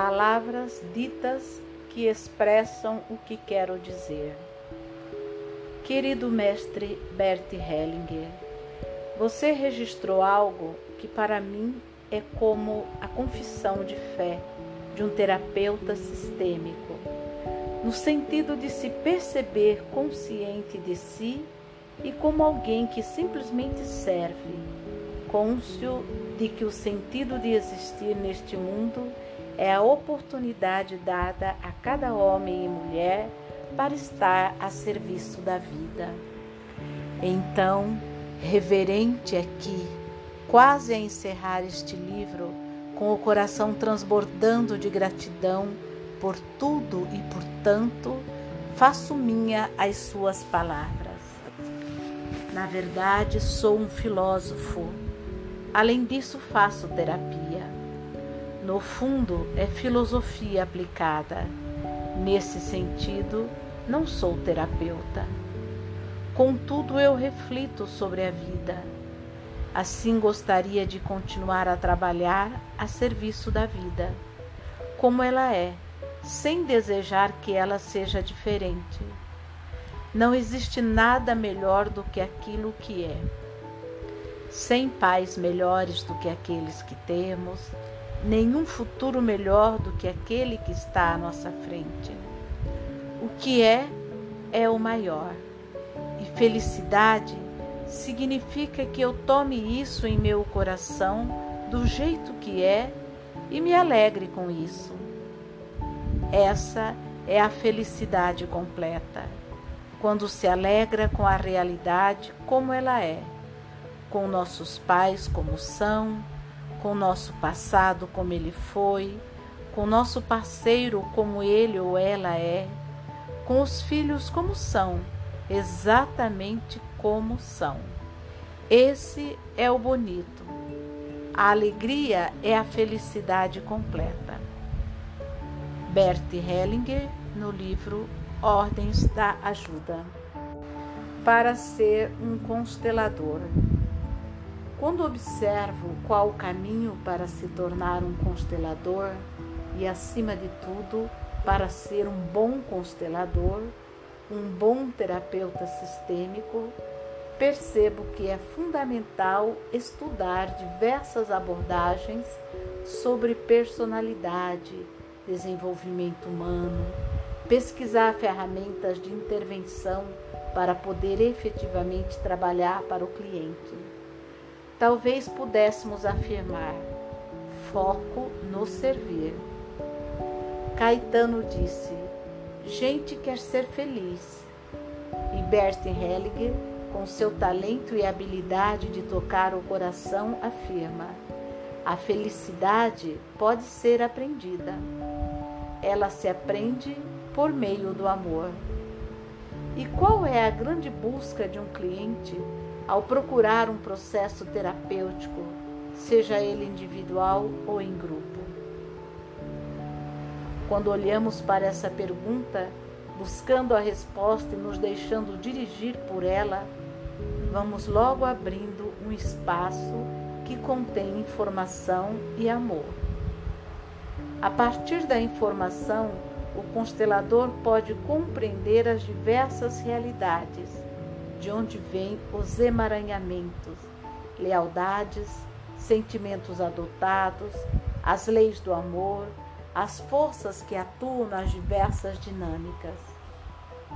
Palavras ditas que expressam o que quero dizer. Querido mestre Bert Hellinger, você registrou algo que para mim é como a confissão de fé de um terapeuta sistêmico, no sentido de se perceber consciente de si e como alguém que simplesmente serve, cônscio de que o sentido de existir neste mundo é a oportunidade dada a cada homem e mulher para estar a serviço da vida. Então, reverente aqui, quase a encerrar este livro, com o coração transbordando de gratidão por tudo e por tanto, faço minha as suas palavras. Na verdade, sou um filósofo. Além disso, faço terapia. No fundo, é filosofia aplicada. Nesse sentido, não sou terapeuta. Contudo, eu reflito sobre a vida. Assim, gostaria de continuar a trabalhar a serviço da vida, como ela é, sem desejar que ela seja diferente. Não existe nada melhor do que aquilo que é. Sem pais melhores do que aqueles que temos, nenhum futuro melhor do que aquele que está à nossa frente. O que é, é o maior. E felicidade significa que eu tome isso em meu coração do jeito que é e me alegre com isso. Essa é a felicidade completa quando se alegra com a realidade como ela é, com nossos pais como são, com nosso passado como ele foi, com nosso parceiro como ele ou ela é, com os filhos como são, exatamente como são. Esse é o bonito. A alegria é a felicidade completa. Bert Hellinger, no livro ordens da ajuda. Para ser um constelador. Quando observo qual o caminho para se tornar um constelador e, acima de tudo, para ser um bom constelador, um bom terapeuta sistêmico, percebo que é fundamental estudar diversas abordagens sobre personalidade, desenvolvimento humano, pesquisar ferramentas de intervenção para poder efetivamente trabalhar para o cliente. Talvez pudéssemos afirmar: foco no servir. Caetano disse: gente quer ser feliz. E Bertin Hellinger, com seu talento e habilidade de tocar o coração, afirma: a felicidade pode ser aprendida. Ela se aprende por meio do amor. E qual é a grande busca de um cliente ao procurar um processo terapêutico, seja ele individual ou em grupo? Quando olhamos para essa pergunta, buscando a resposta e nos deixando dirigir por ela, vamos logo abrindo um espaço que contém informação e amor. A partir da informação, o constelador pode compreender as diversas realidades, de onde vêm os emaranhamentos, lealdades, sentimentos adotados, as leis do amor, as forças que atuam nas diversas dinâmicas.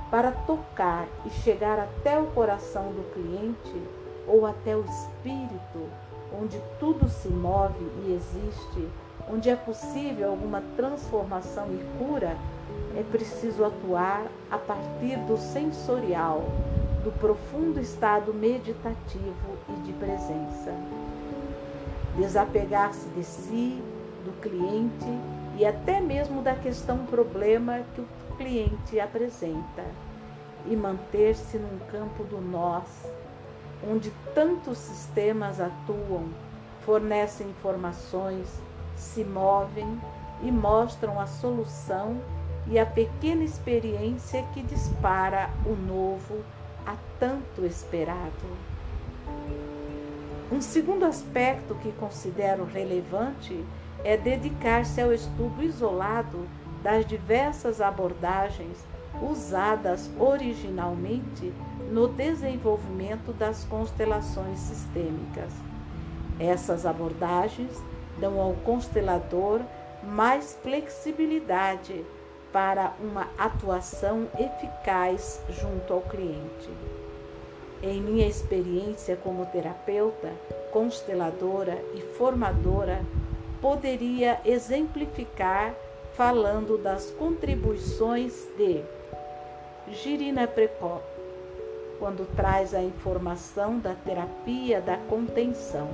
Para tocar e chegar até o coração do cliente ou até o espírito, onde tudo se move e existe, onde é possível alguma transformação e cura, é preciso atuar a partir do sensorial, do profundo estado meditativo e de presença. Desapegar-se de si, do cliente e até mesmo da questão problema que o cliente apresenta e manter-se num campo do nós, onde tantos sistemas atuam, fornecem informações, se movem e mostram a solução e a pequena experiência que dispara o novo a tanto esperado. Um segundo aspecto que considero relevante é dedicar-se ao estudo isolado das diversas abordagens usadas originalmente no desenvolvimento das constelações sistêmicas. Essas abordagens dão ao constelador mais flexibilidade para uma atuação eficaz junto ao cliente. Em minha experiência como terapeuta, consteladora e formadora, poderia exemplificar falando das contribuições de Girina Precop, quando traz a informação da terapia da contenção,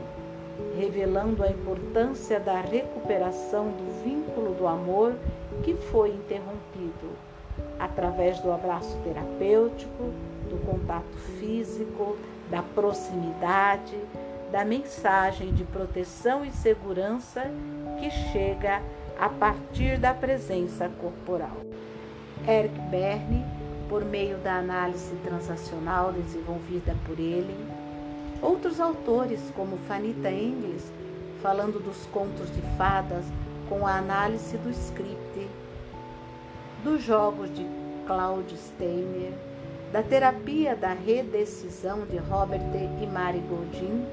revelando a importância da recuperação do vínculo do amor que foi interrompido, através do abraço terapêutico, do contato físico, da proximidade, da mensagem de proteção e segurança que chega a partir da presença corporal. Eric Berne, por meio da análise transacional desenvolvida por ele, outros autores como Fanita Engels, falando dos contos de fadas com a análise do script, dos jogos de Claude Steiner, da terapia da redecisão de Robert e Mary Goldin,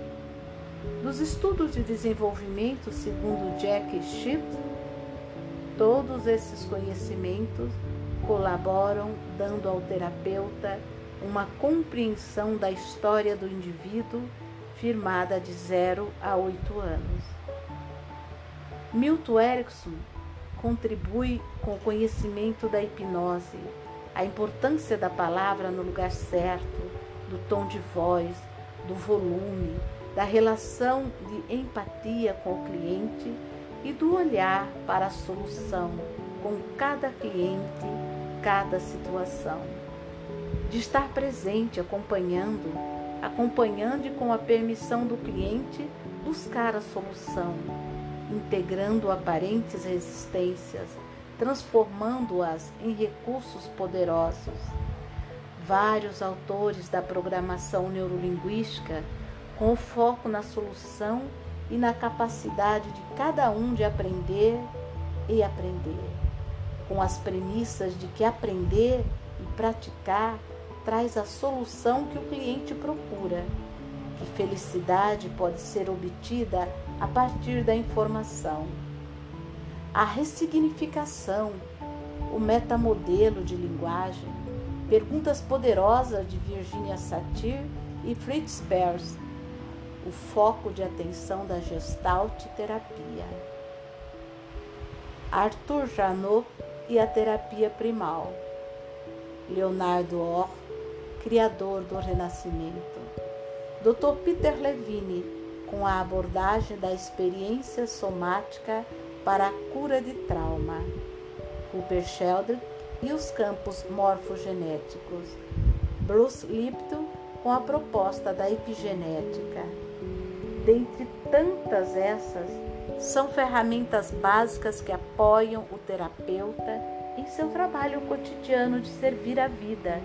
dos estudos de desenvolvimento segundo Jack Schiff, todos esses conhecimentos colaboram dando ao terapeuta uma compreensão da história do indivíduo firmada de 0 a 8 anos. Milton Erickson contribui com o conhecimento da hipnose, a importância da palavra no lugar certo, do tom de voz, do volume, da relação de empatia com o cliente e do olhar para a solução com cada cliente, cada situação. De estar presente, acompanhando, acompanhando e com a permissão do cliente buscar a solução, integrando aparentes resistências, transformando-as em recursos poderosos. Vários autores da programação neurolinguística com foco na solução e na capacidade de cada um de aprender e aprender, com as premissas de que aprender e praticar traz a solução que o cliente procura, que felicidade pode ser obtida a partir da informação. A ressignificação, o metamodelo de linguagem, perguntas poderosas de Virginia Satir e Fritz Perls o foco de atenção da Gestalt terapia. Arthur Janot e a terapia primal. Leonardo Orr, criador do Renascimento. Dr. Peter Levine, com a abordagem da experiência somática para a cura de trauma. Cooper Sheldrick e os campos morfogenéticos. Bruce Lipton com a proposta da epigenética dentre tantas essas, são ferramentas básicas que apoiam o terapeuta em seu trabalho cotidiano de servir a vida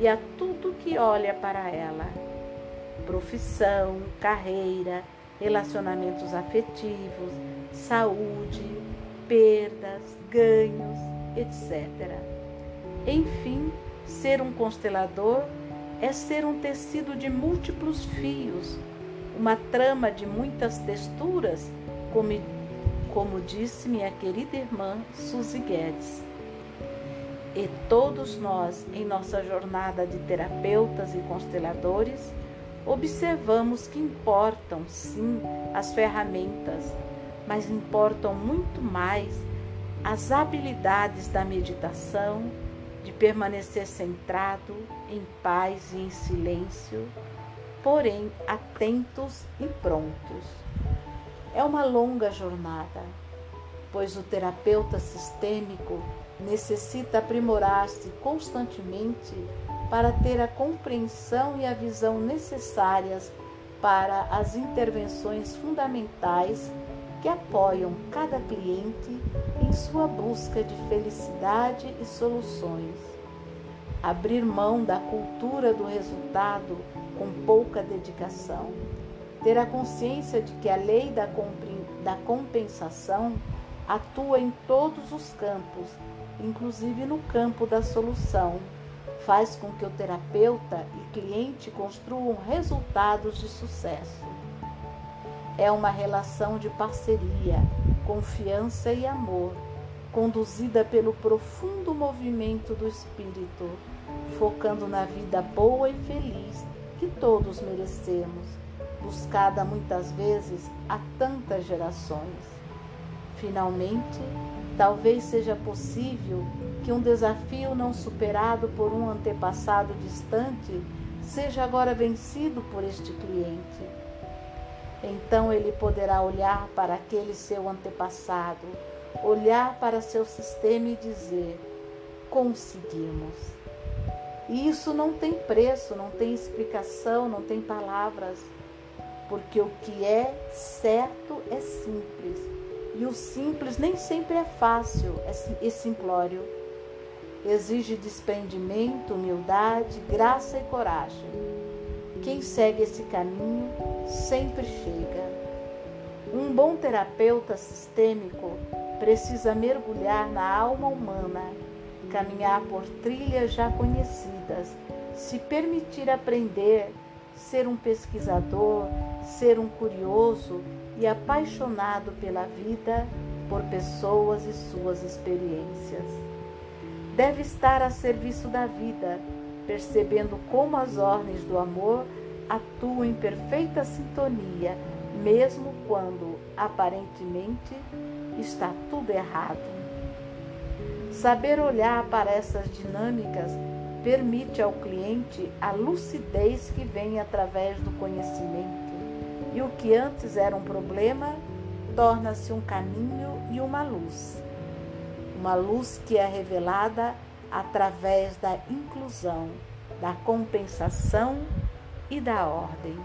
e a tudo que olha para ela. Profissão, carreira, relacionamentos afetivos, saúde, perdas, ganhos, etc. Enfim, ser um constelador é ser um tecido de múltiplos fios uma trama de muitas texturas, como, como disse minha querida irmã Suzy Guedes. E todos nós, em nossa jornada de terapeutas e consteladores, observamos que importam sim as ferramentas, mas importam muito mais as habilidades da meditação, de permanecer centrado, em paz e em silêncio porém atentos e prontos. É uma longa jornada, pois o terapeuta sistêmico necessita aprimorar-se constantemente para ter a compreensão e a visão necessárias para as intervenções fundamentais que apoiam cada cliente em sua busca de felicidade e soluções. Abrir mão da cultura do resultado com pouca dedicação. Ter a consciência de que a lei da, da compensação atua em todos os campos, inclusive no campo da solução. Faz com que o terapeuta e cliente construam resultados de sucesso. É uma relação de parceria, confiança e amor, conduzida pelo profundo movimento do espírito, focando na vida boa e feliz que todos merecemos, buscada muitas vezes há tantas gerações. Finalmente, talvez seja possível que um desafio não superado por um antepassado distante seja agora vencido por este cliente então ele poderá olhar para aquele seu antepassado, olhar para seu sistema e dizer: conseguimos. E isso não tem preço, não tem explicação, não tem palavras, porque o que é certo é simples. E o simples nem sempre é fácil, é simplório. Exige desprendimento, humildade, graça e coragem. Quem segue esse caminho sempre chega. Um bom terapeuta sistêmico precisa mergulhar na alma humana, caminhar por trilhas já conhecidas, se permitir aprender, ser um pesquisador, ser um curioso e apaixonado pela vida, por pessoas e suas experiências. Deve estar a serviço da vida, percebendo como as ordens do amor atua em perfeita sintonia, mesmo quando aparentemente está tudo errado. Saber olhar para essas dinâmicas permite ao cliente a lucidez que vem através do conhecimento, e o que antes era um problema torna-se um caminho e uma luz. Uma luz que é revelada através da inclusão, da compensação e da ordem.